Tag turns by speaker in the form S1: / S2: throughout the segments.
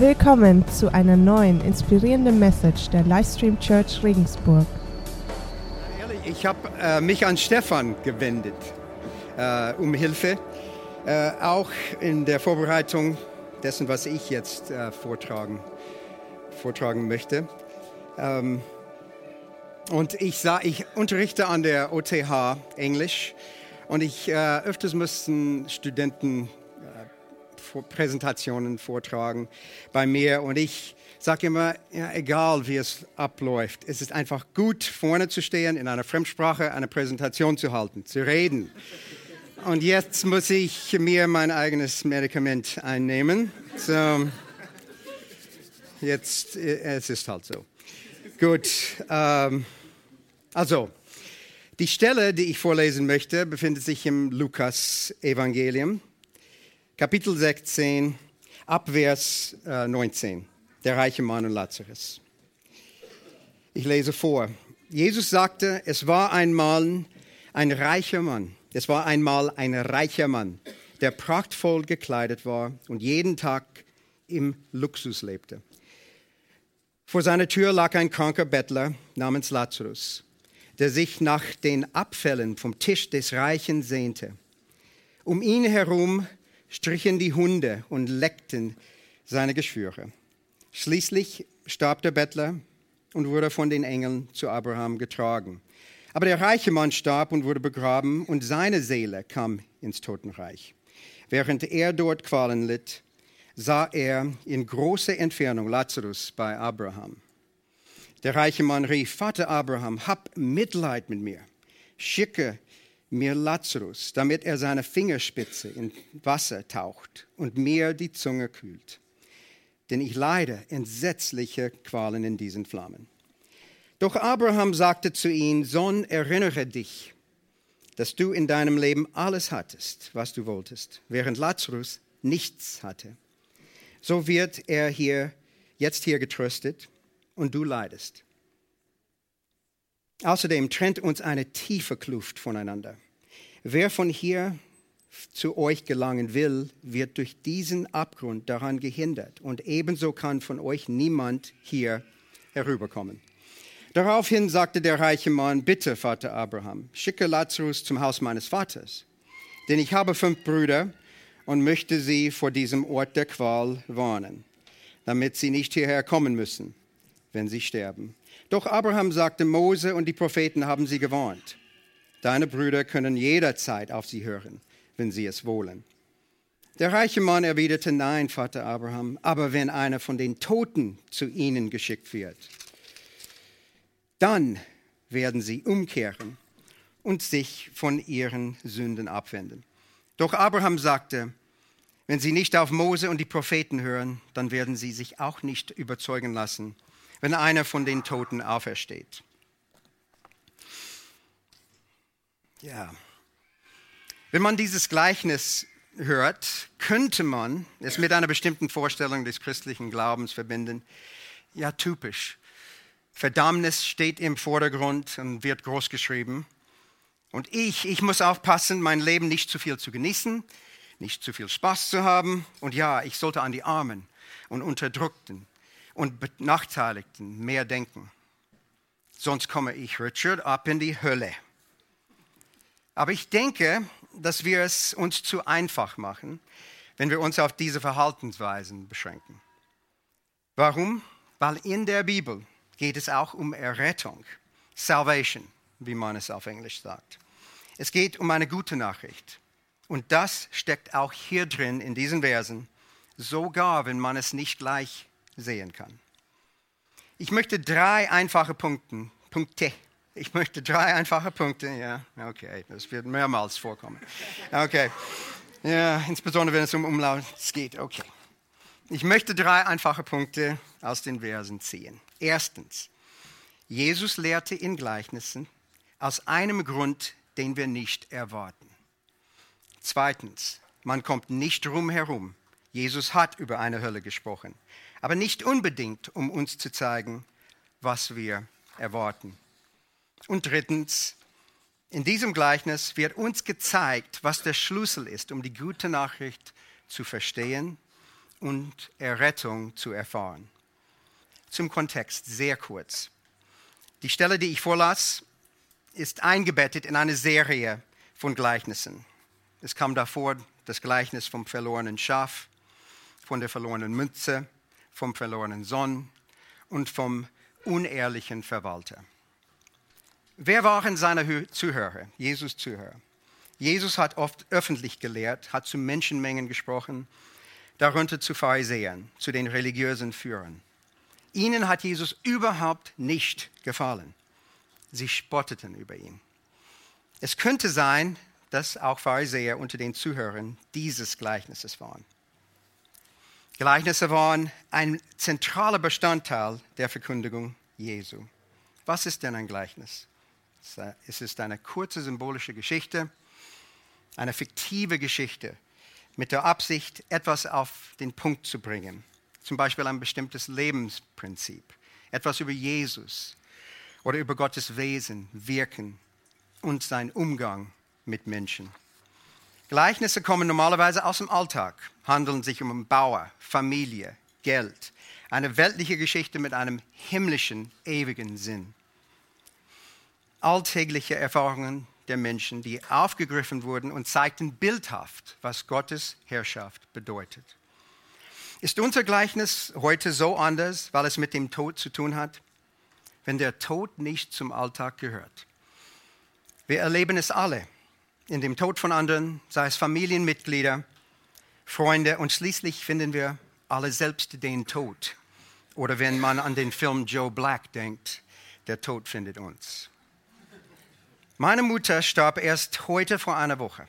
S1: Willkommen zu einer neuen inspirierenden Message der Livestream Church Regensburg.
S2: Ehrlich, ich habe äh, mich an Stefan gewendet äh, um Hilfe, äh, auch in der Vorbereitung dessen, was ich jetzt äh, vortragen, vortragen möchte. Ähm, und ich, sah, ich unterrichte an der OTH Englisch und ich äh, öfters mussten Studenten Präsentationen vortragen bei mir und ich sage immer, ja, egal wie es abläuft, es ist einfach gut, vorne zu stehen, in einer Fremdsprache eine Präsentation zu halten, zu reden. Und jetzt muss ich mir mein eigenes Medikament einnehmen. So, jetzt, es ist halt so. Gut, ähm, also, die Stelle, die ich vorlesen möchte, befindet sich im Lukas-Evangelium. Kapitel 16, Abvers 19, der reiche Mann und Lazarus. Ich lese vor. Jesus sagte, es war einmal ein reicher Mann. Es war einmal ein reicher Mann, der prachtvoll gekleidet war und jeden Tag im Luxus lebte. Vor seiner Tür lag ein kranker Bettler namens Lazarus, der sich nach den Abfällen vom Tisch des Reichen sehnte. Um ihn herum strichen die Hunde und leckten seine Geschwüre. Schließlich starb der Bettler und wurde von den Engeln zu Abraham getragen. Aber der reiche Mann starb und wurde begraben und seine Seele kam ins Totenreich. Während er dort Qualen litt, sah er in großer Entfernung Lazarus bei Abraham. Der reiche Mann rief, Vater Abraham, hab Mitleid mit mir. Schicke mir Lazarus, damit er seine Fingerspitze in Wasser taucht und mir die Zunge kühlt. Denn ich leide entsetzliche Qualen in diesen Flammen. Doch Abraham sagte zu ihm, Sohn, erinnere dich, dass du in deinem Leben alles hattest, was du wolltest, während Lazarus nichts hatte. So wird er hier, jetzt hier getröstet und du leidest. Außerdem trennt uns eine tiefe Kluft voneinander. Wer von hier zu euch gelangen will, wird durch diesen Abgrund daran gehindert. Und ebenso kann von euch niemand hier herüberkommen. Daraufhin sagte der reiche Mann, bitte, Vater Abraham, schicke Lazarus zum Haus meines Vaters. Denn ich habe fünf Brüder und möchte sie vor diesem Ort der Qual warnen, damit sie nicht hierher kommen müssen, wenn sie sterben. Doch Abraham sagte, Mose und die Propheten haben sie gewarnt. Deine Brüder können jederzeit auf sie hören, wenn sie es wollen. Der reiche Mann erwiderte, nein, Vater Abraham, aber wenn einer von den Toten zu ihnen geschickt wird, dann werden sie umkehren und sich von ihren Sünden abwenden. Doch Abraham sagte, wenn sie nicht auf Mose und die Propheten hören, dann werden sie sich auch nicht überzeugen lassen wenn einer von den Toten aufersteht. Ja. Wenn man dieses Gleichnis hört, könnte man es mit einer bestimmten Vorstellung des christlichen Glaubens verbinden. Ja, typisch. Verdammnis steht im Vordergrund und wird groß geschrieben. Und ich, ich muss aufpassen, mein Leben nicht zu viel zu genießen, nicht zu viel Spaß zu haben. Und ja, ich sollte an die Armen und Unterdrückten und Benachteiligten mehr denken. Sonst komme ich, Richard, ab in die Hölle. Aber ich denke, dass wir es uns zu einfach machen, wenn wir uns auf diese Verhaltensweisen beschränken. Warum? Weil in der Bibel geht es auch um Errettung, Salvation, wie man es auf Englisch sagt. Es geht um eine gute Nachricht. Und das steckt auch hier drin in diesen Versen, sogar wenn man es nicht gleich sehen kann. Ich möchte drei einfache Punkte, Punkte. Ich möchte drei einfache Punkte, ja, okay, das wird mehrmals vorkommen. Okay, ja, insbesondere wenn es um Umlaut geht, okay. Ich möchte drei einfache Punkte aus den Versen ziehen. Erstens, Jesus lehrte in Gleichnissen aus einem Grund, den wir nicht erwarten. Zweitens, man kommt nicht drum herum. Jesus hat über eine Hölle gesprochen aber nicht unbedingt, um uns zu zeigen, was wir erwarten. Und drittens, in diesem Gleichnis wird uns gezeigt, was der Schlüssel ist, um die gute Nachricht zu verstehen und Errettung zu erfahren. Zum Kontext sehr kurz. Die Stelle, die ich vorlas, ist eingebettet in eine Serie von Gleichnissen. Es kam davor das Gleichnis vom verlorenen Schaf, von der verlorenen Münze, vom verlorenen Sohn und vom unehrlichen Verwalter. Wer waren seine Zuhörer, Jesus Zuhörer? Jesus hat oft öffentlich gelehrt, hat zu Menschenmengen gesprochen, darunter zu Pharisäern, zu den religiösen Führern. Ihnen hat Jesus überhaupt nicht gefallen. Sie spotteten über ihn. Es könnte sein, dass auch Pharisäer unter den Zuhörern dieses Gleichnisses waren. Gleichnisse waren ein zentraler Bestandteil der Verkündigung Jesu. Was ist denn ein Gleichnis? Es ist eine kurze symbolische Geschichte, eine fiktive Geschichte mit der Absicht, etwas auf den Punkt zu bringen. Zum Beispiel ein bestimmtes Lebensprinzip, etwas über Jesus oder über Gottes Wesen, Wirken und sein Umgang mit Menschen. Gleichnisse kommen normalerweise aus dem Alltag, handeln sich um Bauer, Familie, Geld, eine weltliche Geschichte mit einem himmlischen, ewigen Sinn alltägliche Erfahrungen der Menschen, die aufgegriffen wurden und zeigten bildhaft, was Gottes Herrschaft bedeutet. Ist unser Gleichnis heute so anders, weil es mit dem Tod zu tun hat? Wenn der Tod nicht zum Alltag gehört. Wir erleben es alle in dem Tod von anderen, sei es Familienmitglieder, Freunde und schließlich finden wir alle selbst den Tod. Oder wenn man an den Film Joe Black denkt, der Tod findet uns. Meine Mutter starb erst heute vor einer Woche.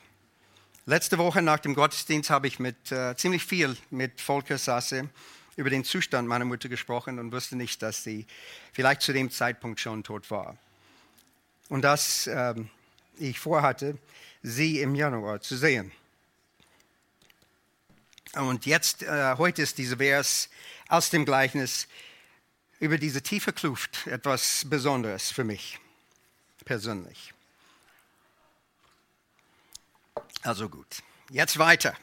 S2: Letzte Woche nach dem Gottesdienst habe ich mit, äh, ziemlich viel mit Volker Sasse über den Zustand meiner Mutter gesprochen und wusste nicht, dass sie vielleicht zu dem Zeitpunkt schon tot war. Und dass äh, ich vorhatte, sie im Januar zu sehen. Und jetzt, äh, heute ist dieser Vers aus dem Gleichnis über diese tiefe Kluft etwas Besonderes für mich persönlich. Also gut, jetzt weiter.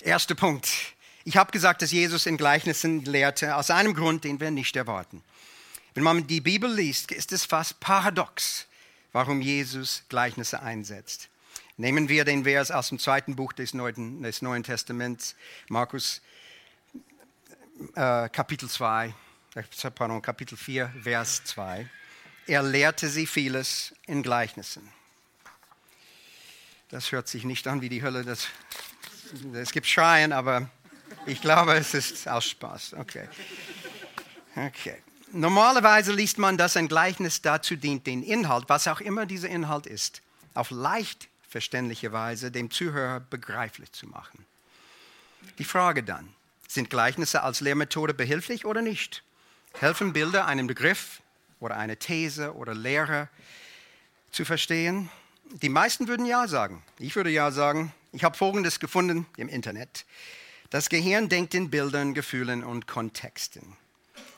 S2: Erster Punkt. Ich habe gesagt, dass Jesus in Gleichnissen lehrte, aus einem Grund, den wir nicht erwarten. Wenn man die Bibel liest, ist es fast paradox, warum Jesus Gleichnisse einsetzt. Nehmen wir den Vers aus dem zweiten Buch des Neuen, des Neuen Testaments, Markus äh, Kapitel 2, äh, pardon, Kapitel 4, Vers 2. Er lehrte sie vieles in Gleichnissen. Das hört sich nicht an wie die Hölle. Das, es gibt Schreien, aber ich glaube, es ist aus Spaß. Okay. okay. Normalerweise liest man, dass ein Gleichnis dazu dient, den Inhalt, was auch immer dieser Inhalt ist, auf leicht verständliche Weise dem Zuhörer begreiflich zu machen. Die Frage dann, sind Gleichnisse als Lehrmethode behilflich oder nicht? Helfen Bilder einen Begriff oder eine These oder Lehre zu verstehen? Die meisten würden Ja sagen. Ich würde Ja sagen. Ich habe Folgendes gefunden im Internet. Das Gehirn denkt in Bildern, Gefühlen und Kontexten.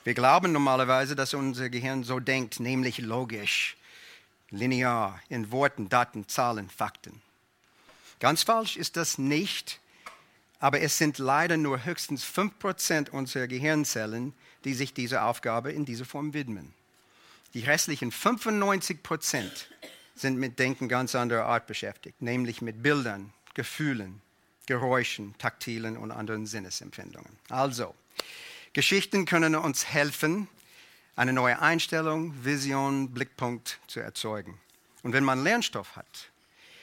S2: Wir glauben normalerweise, dass unser Gehirn so denkt, nämlich logisch, linear, in Worten, Daten, Zahlen, Fakten. Ganz falsch ist das nicht, aber es sind leider nur höchstens 5% unserer Gehirnzellen, die sich dieser Aufgabe in dieser Form widmen. Die restlichen 95 Prozent sind mit Denken ganz anderer Art beschäftigt, nämlich mit Bildern, Gefühlen, Geräuschen, taktilen und anderen Sinnesempfindungen. Also, Geschichten können uns helfen, eine neue Einstellung, Vision, Blickpunkt zu erzeugen. Und wenn man Lernstoff hat,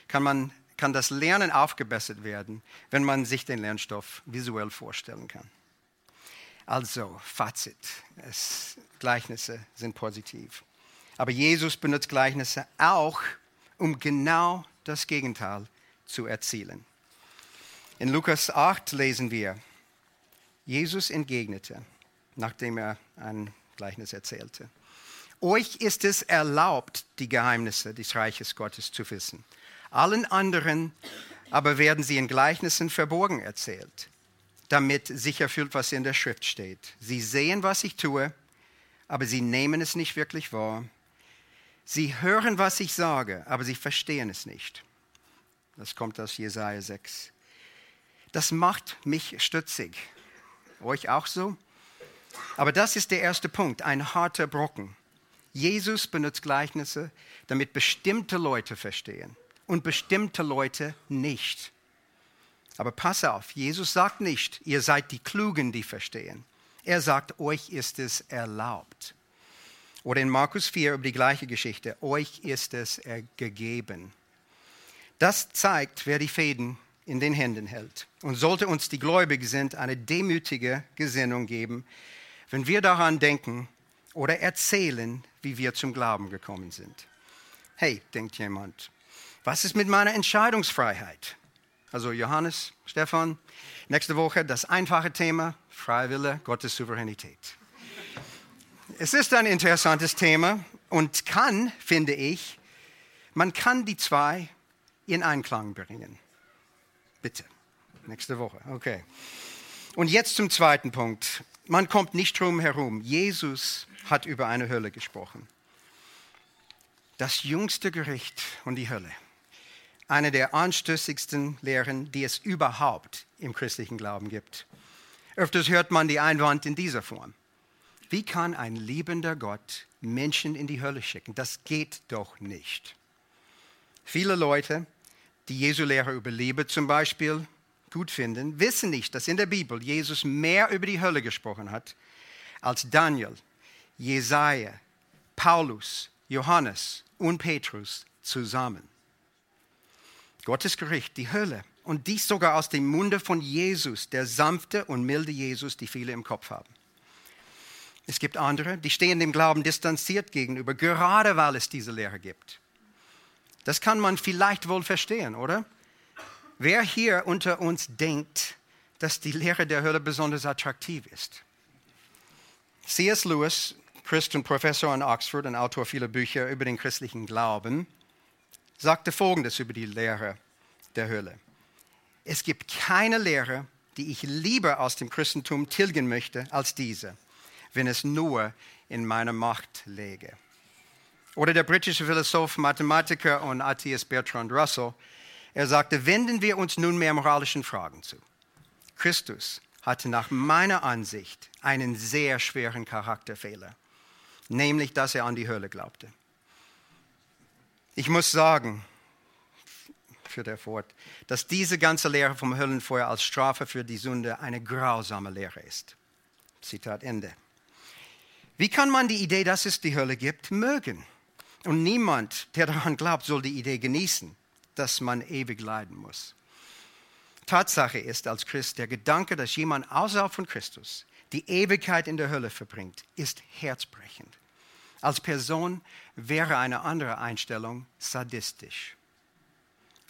S2: kann, man, kann das Lernen aufgebessert werden, wenn man sich den Lernstoff visuell vorstellen kann. Also, Fazit. Es, Gleichnisse sind positiv. Aber Jesus benutzt Gleichnisse auch, um genau das Gegenteil zu erzielen. In Lukas 8 lesen wir, Jesus entgegnete, nachdem er ein Gleichnis erzählte. Euch ist es erlaubt, die Geheimnisse des Reiches Gottes zu wissen. Allen anderen aber werden sie in Gleichnissen verborgen erzählt, damit sich erfüllt, was in der Schrift steht. Sie sehen, was ich tue, aber sie nehmen es nicht wirklich wahr. Sie hören, was ich sage, aber sie verstehen es nicht. Das kommt aus Jesaja 6. Das macht mich stutzig. Euch auch so? Aber das ist der erste Punkt, ein harter Brocken. Jesus benutzt Gleichnisse, damit bestimmte Leute verstehen und bestimmte Leute nicht. Aber pass auf, Jesus sagt nicht, ihr seid die Klugen, die verstehen. Er sagt, euch ist es erlaubt. Oder in Markus 4 über die gleiche Geschichte, euch ist es gegeben. Das zeigt, wer die Fäden in den Händen hält. Und sollte uns, die gläubig sind, eine demütige Gesinnung geben, wenn wir daran denken oder erzählen, wie wir zum Glauben gekommen sind. Hey, denkt jemand, was ist mit meiner Entscheidungsfreiheit? Also Johannes, Stefan, nächste Woche das einfache Thema, Freiwille, Gottes Souveränität. Es ist ein interessantes Thema und kann, finde ich, man kann die zwei in Einklang bringen. Bitte. Nächste Woche. Okay. Und jetzt zum zweiten Punkt. Man kommt nicht drum herum. Jesus hat über eine Hölle gesprochen. Das jüngste Gericht und die Hölle. Eine der anstößigsten Lehren, die es überhaupt im christlichen Glauben gibt. Öfters hört man die Einwand in dieser Form. Wie kann ein liebender Gott Menschen in die Hölle schicken? Das geht doch nicht. Viele Leute die Jesu Lehre über Liebe zum Beispiel gut finden, wissen nicht, dass in der Bibel Jesus mehr über die Hölle gesprochen hat als Daniel, Jesaja, Paulus, Johannes und Petrus zusammen. Gottes Gericht, die Hölle. Und dies sogar aus dem Munde von Jesus, der sanfte und milde Jesus, die viele im Kopf haben. Es gibt andere, die stehen dem Glauben distanziert gegenüber, gerade weil es diese Lehre gibt. Das kann man vielleicht wohl verstehen, oder? Wer hier unter uns denkt, dass die Lehre der Hölle besonders attraktiv ist? C.S. Lewis, Christ und Professor an Oxford und Autor vieler Bücher über den christlichen Glauben, sagte Folgendes über die Lehre der Hölle. Es gibt keine Lehre, die ich lieber aus dem Christentum tilgen möchte als diese, wenn es nur in meiner Macht läge. Oder der britische Philosoph, Mathematiker und Atheist Bertrand Russell, er sagte, wenden wir uns nunmehr moralischen Fragen zu. Christus hatte nach meiner Ansicht einen sehr schweren Charakterfehler, nämlich dass er an die Hölle glaubte. Ich muss sagen, für der Fort, dass diese ganze Lehre vom Höllenfeuer als Strafe für die Sünde eine grausame Lehre ist. Zitat Ende. Wie kann man die Idee, dass es die Hölle gibt, mögen? Und niemand, der daran glaubt, soll die Idee genießen, dass man ewig leiden muss. Tatsache ist als Christ, der Gedanke, dass jemand außerhalb von Christus die Ewigkeit in der Hölle verbringt, ist herzbrechend. Als Person wäre eine andere Einstellung sadistisch.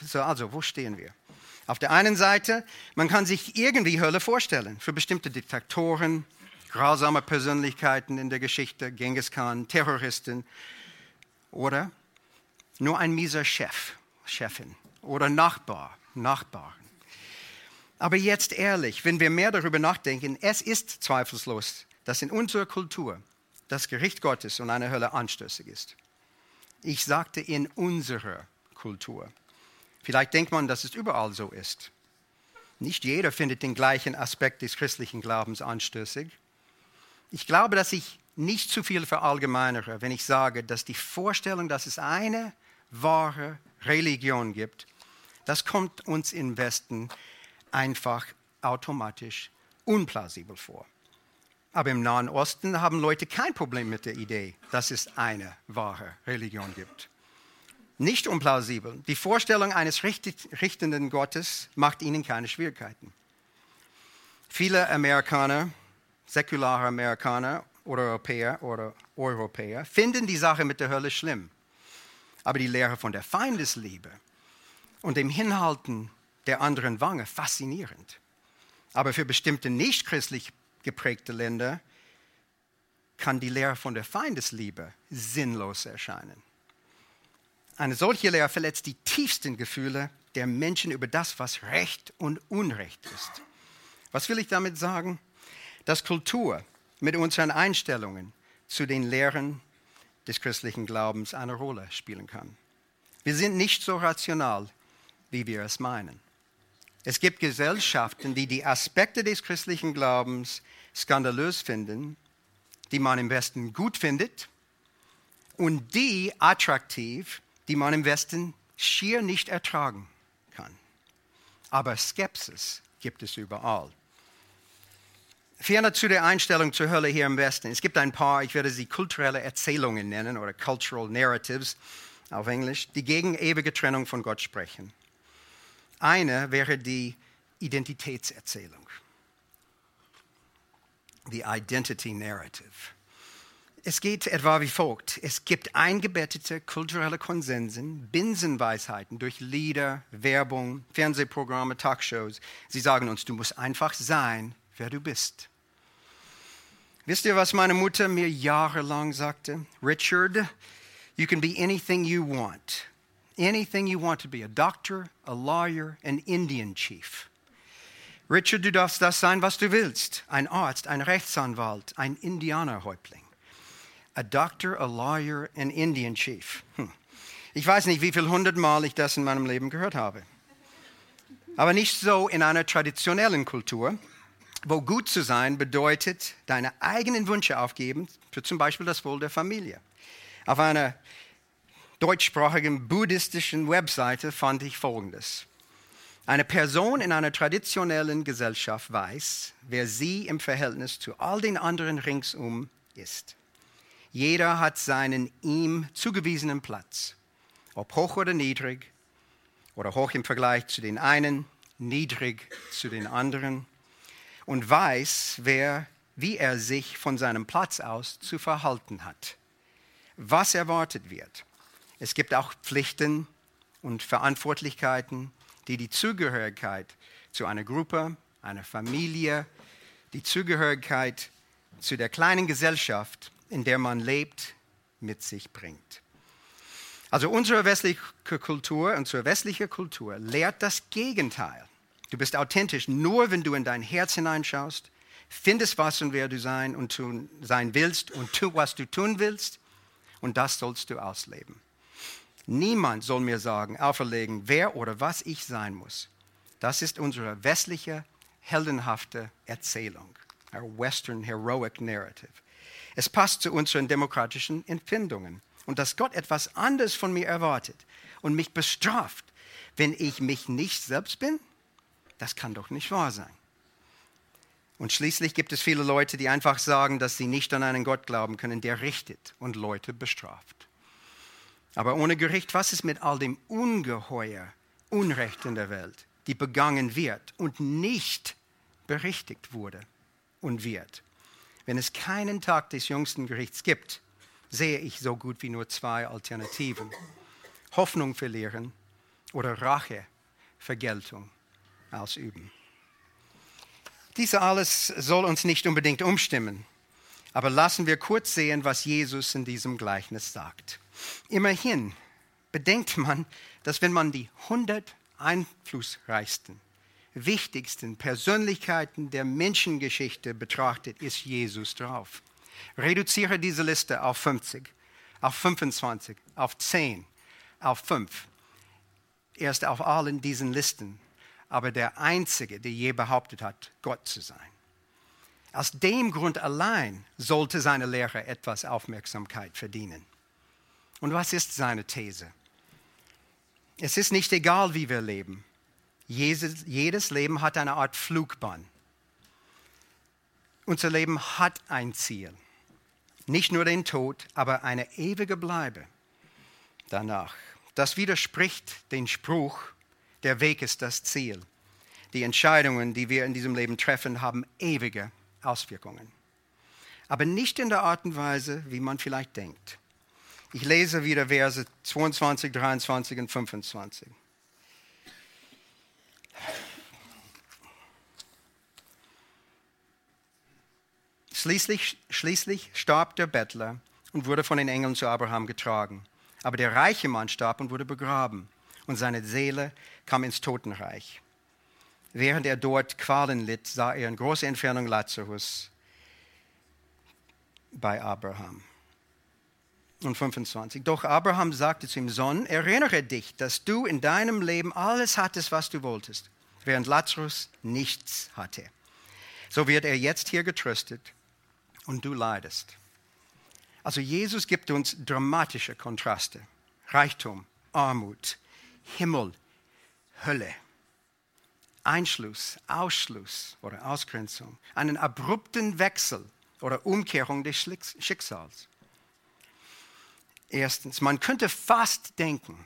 S2: So, also, wo stehen wir? Auf der einen Seite, man kann sich irgendwie Hölle vorstellen für bestimmte Diktatoren, grausame Persönlichkeiten in der Geschichte, Genghis Khan, Terroristen oder nur ein mieser Chef, Chefin oder Nachbar, Nachbarn. Aber jetzt ehrlich, wenn wir mehr darüber nachdenken, es ist zweifellos, dass in unserer Kultur das Gericht Gottes und eine Hölle anstößig ist. Ich sagte in unserer Kultur. Vielleicht denkt man, dass es überall so ist. Nicht jeder findet den gleichen Aspekt des christlichen Glaubens anstößig. Ich glaube, dass ich nicht zu viel verallgemeinere, wenn ich sage, dass die Vorstellung, dass es eine wahre Religion gibt, das kommt uns im Westen einfach automatisch unplausibel vor. Aber im Nahen Osten haben Leute kein Problem mit der Idee, dass es eine wahre Religion gibt. Nicht unplausibel. Die Vorstellung eines richtenden Gottes macht ihnen keine Schwierigkeiten. Viele Amerikaner, säkulare Amerikaner oder Europäer oder Europäer finden die Sache mit der Hölle schlimm. Aber die Lehre von der Feindesliebe und dem Hinhalten der anderen Wange faszinierend. Aber für bestimmte nicht christlich geprägte Länder kann die Lehre von der Feindesliebe sinnlos erscheinen. Eine solche Lehre verletzt die tiefsten Gefühle der Menschen über das, was Recht und Unrecht ist. Was will ich damit sagen? Dass Kultur mit unseren Einstellungen zu den Lehren des christlichen Glaubens eine Rolle spielen kann. Wir sind nicht so rational, wie wir es meinen. Es gibt Gesellschaften, die die Aspekte des christlichen Glaubens skandalös finden, die man im Westen gut findet und die attraktiv, die man im Westen schier nicht ertragen kann. Aber Skepsis gibt es überall. Ferner zu der Einstellung zur Hölle hier im Westen. Es gibt ein paar, ich werde sie kulturelle Erzählungen nennen oder Cultural Narratives auf Englisch, die gegen ewige Trennung von Gott sprechen. Eine wäre die Identitätserzählung, die Identity Narrative. Es geht etwa wie folgt. Es gibt eingebettete kulturelle Konsensen, Binsenweisheiten durch Lieder, Werbung, Fernsehprogramme, Talkshows. Sie sagen uns, du musst einfach sein, wer du bist. Wisst ihr, was meine Mutter mir jahrelang sagte? Richard, you can be anything you want. Anything you want to be. A doctor, a lawyer, an Indian chief. Richard, du darfst das sein, was du willst. Ein Arzt, ein Rechtsanwalt, ein Indianerhäuptling. A doctor, a lawyer, an Indian chief. Hm. Ich weiß nicht, wie viel hundertmal ich das in meinem Leben gehört habe. Aber nicht so in einer traditionellen Kultur wo gut zu sein bedeutet, deine eigenen Wünsche aufgeben, für zum Beispiel das Wohl der Familie. Auf einer deutschsprachigen buddhistischen Webseite fand ich Folgendes. Eine Person in einer traditionellen Gesellschaft weiß, wer sie im Verhältnis zu all den anderen ringsum ist. Jeder hat seinen ihm zugewiesenen Platz, ob hoch oder niedrig, oder hoch im Vergleich zu den einen, niedrig zu den anderen und weiß, wer, wie er sich von seinem Platz aus zu verhalten hat, was erwartet wird. Es gibt auch Pflichten und Verantwortlichkeiten, die die Zugehörigkeit zu einer Gruppe, einer Familie, die Zugehörigkeit zu der kleinen Gesellschaft, in der man lebt, mit sich bringt. Also unsere westliche Kultur, unsere westliche Kultur lehrt das Gegenteil. Du bist authentisch nur, wenn du in dein Herz hineinschaust, findest, was und wer du sein und tun, sein willst und tu, was du tun willst. Und das sollst du ausleben. Niemand soll mir sagen, auferlegen, wer oder was ich sein muss. Das ist unsere westliche, heldenhafte Erzählung, our Western Heroic Narrative. Es passt zu unseren demokratischen Empfindungen und dass Gott etwas anderes von mir erwartet und mich bestraft, wenn ich mich nicht selbst bin das kann doch nicht wahr sein. Und schließlich gibt es viele Leute, die einfach sagen, dass sie nicht an einen Gott glauben können, der richtet und Leute bestraft. Aber ohne Gericht, was ist mit all dem Ungeheuer, Unrecht in der Welt, die begangen wird und nicht berichtigt wurde und wird? Wenn es keinen Tag des jüngsten Gerichts gibt, sehe ich so gut wie nur zwei Alternativen. Hoffnung verlieren oder Rache, Vergeltung ausüben. Dies alles soll uns nicht unbedingt umstimmen, aber lassen wir kurz sehen, was Jesus in diesem Gleichnis sagt. Immerhin bedenkt man, dass wenn man die 100 einflussreichsten, wichtigsten Persönlichkeiten der Menschengeschichte betrachtet, ist Jesus drauf. Reduziere diese Liste auf 50, auf 25, auf 10, auf 5. Er ist auf allen diesen Listen aber der Einzige, der je behauptet hat, Gott zu sein. Aus dem Grund allein sollte seine Lehre etwas Aufmerksamkeit verdienen. Und was ist seine These? Es ist nicht egal, wie wir leben. Jedes, jedes Leben hat eine Art Flugbahn. Unser Leben hat ein Ziel. Nicht nur den Tod, aber eine ewige Bleibe danach. Das widerspricht dem Spruch, der Weg ist das Ziel. Die Entscheidungen, die wir in diesem Leben treffen, haben ewige Auswirkungen. Aber nicht in der Art und Weise, wie man vielleicht denkt. Ich lese wieder Verse 22, 23 und 25. Schließlich, schließlich starb der Bettler und wurde von den Engeln zu Abraham getragen. Aber der reiche Mann starb und wurde begraben und seine Seele kam ins Totenreich. Während er dort Qualen litt, sah er in großer Entfernung Lazarus bei Abraham. Und 25. Doch Abraham sagte zu ihm, Sohn, erinnere dich, dass du in deinem Leben alles hattest, was du wolltest. während Lazarus nichts hatte. So wird er jetzt hier getröstet und du leidest. Also Jesus gibt uns dramatische Kontraste. Reichtum, Armut, Himmel, Hölle. Einschluss, Ausschluss oder Ausgrenzung. Einen abrupten Wechsel oder Umkehrung des Schicksals. Erstens, man könnte fast denken,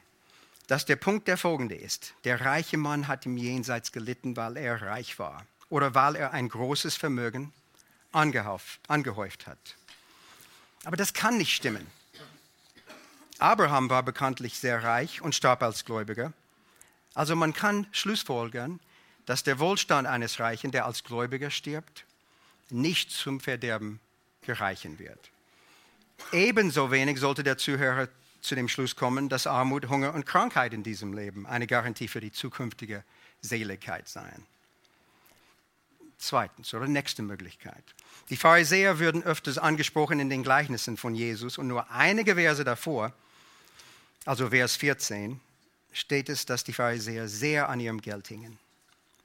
S2: dass der Punkt der folgende ist. Der reiche Mann hat im Jenseits gelitten, weil er reich war oder weil er ein großes Vermögen angehäuft hat. Aber das kann nicht stimmen. Abraham war bekanntlich sehr reich und starb als Gläubiger. Also man kann schlussfolgern, dass der Wohlstand eines Reichen, der als Gläubiger stirbt, nicht zum Verderben gereichen wird. Ebenso wenig sollte der Zuhörer zu dem Schluss kommen, dass Armut, Hunger und Krankheit in diesem Leben eine Garantie für die zukünftige Seligkeit seien. Zweitens oder nächste Möglichkeit. Die Pharisäer würden öfters angesprochen in den Gleichnissen von Jesus und nur einige Verse davor, also Vers 14, steht es, dass die Pharisäer sehr an ihrem Geld hingen.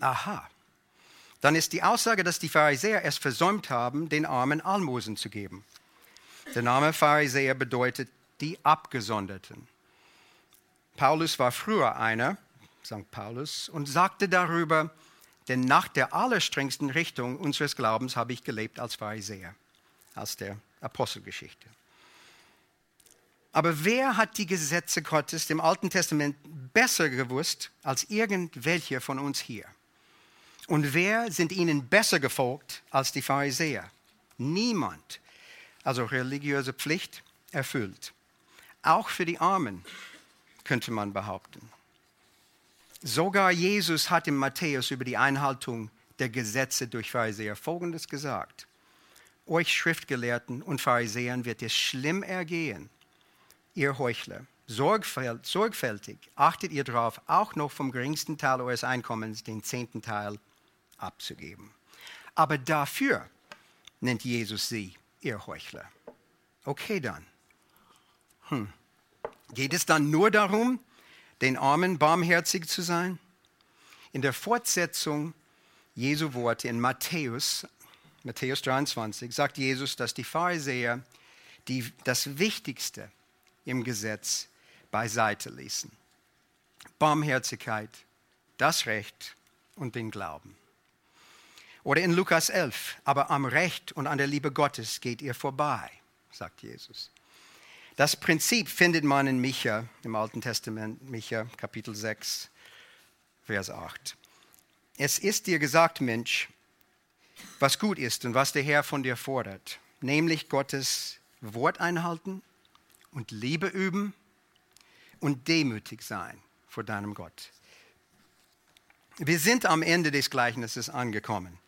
S2: Aha. Dann ist die Aussage, dass die Pharisäer es versäumt haben, den Armen Almosen zu geben. Der Name Pharisäer bedeutet die Abgesonderten. Paulus war früher einer, St. Paulus, und sagte darüber, denn nach der allerstrengsten Richtung unseres Glaubens habe ich gelebt als Pharisäer, aus der Apostelgeschichte. Aber wer hat die Gesetze Gottes im Alten Testament besser gewusst als irgendwelche von uns hier? Und wer sind ihnen besser gefolgt als die Pharisäer? Niemand. Also religiöse Pflicht erfüllt. Auch für die Armen könnte man behaupten. Sogar Jesus hat in Matthäus über die Einhaltung der Gesetze durch Pharisäer Folgendes gesagt. Euch Schriftgelehrten und Pharisäern wird es schlimm ergehen, ihr Heuchler. sorgfältig achtet ihr darauf, auch noch vom geringsten Teil eures Einkommens den zehnten Teil abzugeben. Aber dafür nennt Jesus sie ihr Heuchler. Okay dann. Hm. Geht es dann nur darum, den Armen barmherzig zu sein? In der Fortsetzung Jesu Worte in Matthäus, Matthäus 23, sagt Jesus, dass die Pharisäer die, das Wichtigste im Gesetz beiseite ließen. Barmherzigkeit, das Recht und den Glauben. Oder in Lukas 11, aber am Recht und an der Liebe Gottes geht ihr vorbei, sagt Jesus. Das Prinzip findet man in Micha, im Alten Testament, Micha Kapitel 6, Vers 8. Es ist dir gesagt, Mensch, was gut ist und was der Herr von dir fordert, nämlich Gottes Wort einhalten und Liebe üben und demütig sein vor deinem Gott. Wir sind am Ende des Gleichnisses angekommen.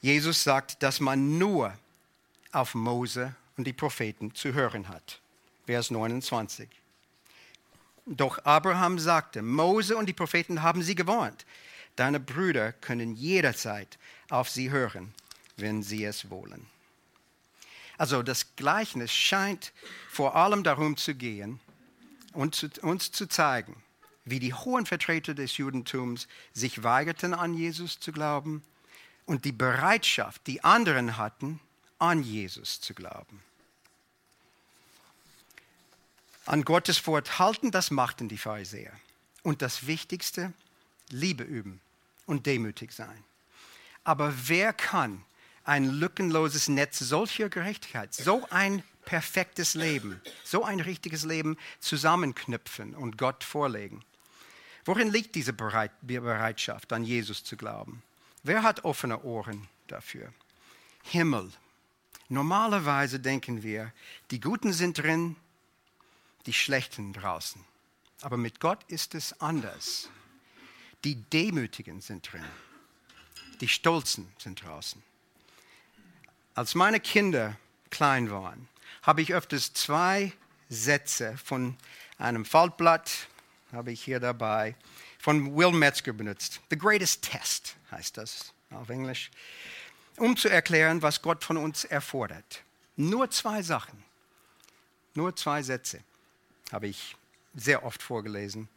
S2: Jesus sagt, dass man nur auf Mose und die Propheten zu hören hat. Vers 29. Doch Abraham sagte, Mose und die Propheten haben sie gewarnt. Deine Brüder können jederzeit auf sie hören, wenn sie es wollen. Also das Gleichnis scheint vor allem darum zu gehen zu, uns zu zeigen, wie die hohen Vertreter des Judentums sich weigerten, an Jesus zu glauben und die Bereitschaft, die anderen hatten, an Jesus zu glauben. An Gottes Wort halten, das machten die Pharisäer. Und das Wichtigste, Liebe üben und demütig sein. Aber wer kann ein lückenloses Netz solcher Gerechtigkeit, so ein perfektes Leben, so ein richtiges Leben zusammenknüpfen und Gott vorlegen? Worin liegt diese Bereitschaft, an Jesus zu glauben? Wer hat offene Ohren dafür? Himmel. Normalerweise denken wir, die Guten sind drin, die Schlechten draußen. Aber mit Gott ist es anders. Die Demütigen sind drin, die Stolzen sind draußen. Als meine Kinder klein waren, habe ich öfters zwei Sätze von einem Faltblatt, habe ich hier dabei, von Will Metzger benutzt. The Greatest Test heißt das auf Englisch, um zu erklären, was Gott von uns erfordert. Nur zwei Sachen, nur zwei Sätze habe ich sehr oft vorgelesen.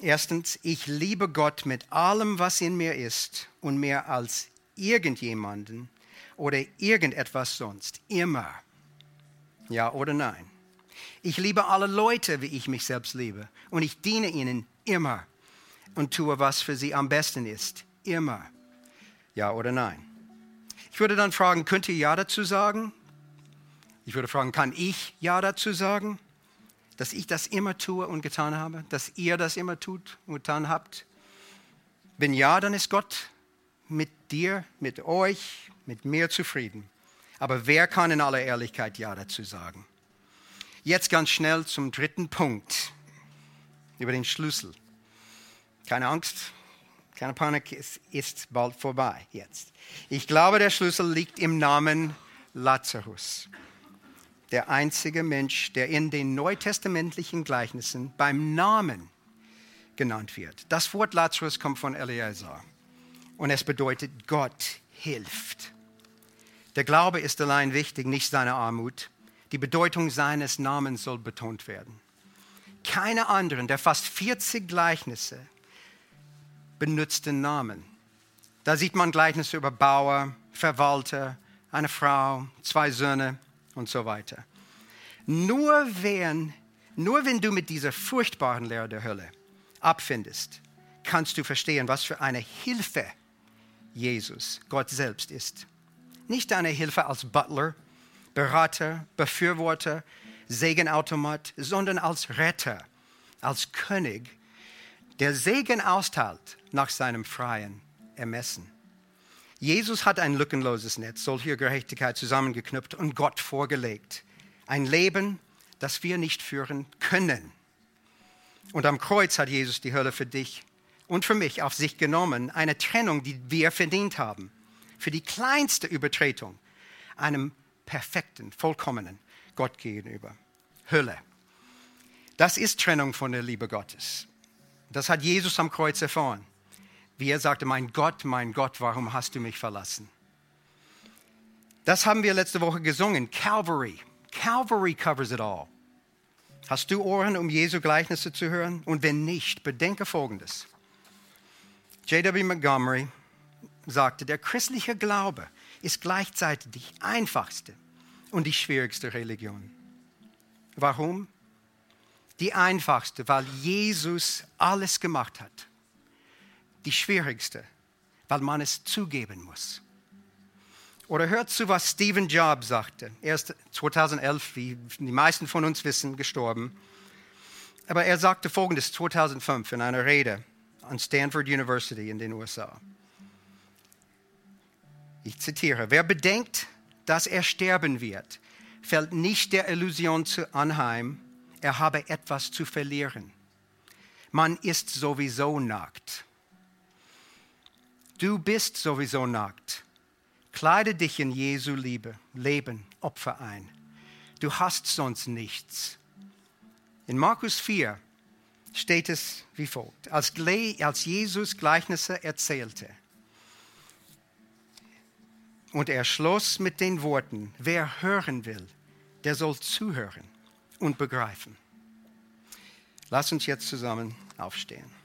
S2: Erstens, ich liebe Gott mit allem, was in mir ist und mehr als irgendjemanden oder irgendetwas sonst. Immer. Ja oder nein? Ich liebe alle Leute, wie ich mich selbst liebe. Und ich diene ihnen immer und tue, was für sie am besten ist. Immer. Ja oder nein? Ich würde dann fragen, könnt ihr Ja dazu sagen? Ich würde fragen, kann ich Ja dazu sagen? Dass ich das immer tue und getan habe? Dass ihr das immer tut und getan habt? Wenn ja, dann ist Gott mit dir, mit euch, mit mir zufrieden. Aber wer kann in aller Ehrlichkeit Ja dazu sagen? Jetzt ganz schnell zum dritten Punkt über den Schlüssel. Keine Angst, keine Panik, es ist bald vorbei jetzt. Ich glaube, der Schlüssel liegt im Namen Lazarus. Der einzige Mensch, der in den neutestamentlichen Gleichnissen beim Namen genannt wird. Das Wort Lazarus kommt von Eliezer und es bedeutet Gott hilft. Der Glaube ist allein wichtig, nicht seine Armut. Die Bedeutung seines Namens soll betont werden. Keine anderen der fast 40 Gleichnisse benutzten Namen. Da sieht man Gleichnisse über Bauer, Verwalter, eine Frau, zwei Söhne und so weiter. Nur wenn, nur wenn du mit dieser furchtbaren Lehre der Hölle abfindest, kannst du verstehen, was für eine Hilfe Jesus, Gott selbst ist. Nicht eine Hilfe als Butler, Berater, Befürworter, Segenautomat, sondern als Retter, als König, der Segen austeilt nach seinem freien Ermessen. Jesus hat ein lückenloses Netz solcher Gerechtigkeit zusammengeknüpft und Gott vorgelegt. Ein Leben, das wir nicht führen können. Und am Kreuz hat Jesus die Hölle für dich und für mich auf sich genommen. Eine Trennung, die wir verdient haben. Für die kleinste Übertretung. Einem perfekten, vollkommenen Gott gegenüber. Hölle. Das ist Trennung von der Liebe Gottes. Das hat Jesus am Kreuz erfahren. Wie er sagte, mein Gott, mein Gott, warum hast du mich verlassen? Das haben wir letzte Woche gesungen. Calvary. Calvary covers it all. Hast du Ohren, um Jesu Gleichnisse zu hören? Und wenn nicht, bedenke Folgendes. J.W. Montgomery sagte, der christliche Glaube ist gleichzeitig die einfachste und die schwierigste Religion. Warum? Die einfachste, weil Jesus alles gemacht hat. Die schwierigste, weil man es zugeben muss. Oder hört zu, was Stephen Jobs sagte. Er ist 2011, wie die meisten von uns wissen, gestorben. Aber er sagte Folgendes 2005 in einer Rede an Stanford University in den USA. Ich zitiere, wer bedenkt, dass er sterben wird, fällt nicht der Illusion anheim, er habe etwas zu verlieren. Man ist sowieso nackt. Du bist sowieso nackt. Kleide dich in Jesu Liebe, Leben, Opfer ein. Du hast sonst nichts. In Markus 4 steht es wie folgt. Als, als Jesus Gleichnisse erzählte, und er schloss mit den Worten, wer hören will, der soll zuhören und begreifen. Lass uns jetzt zusammen aufstehen.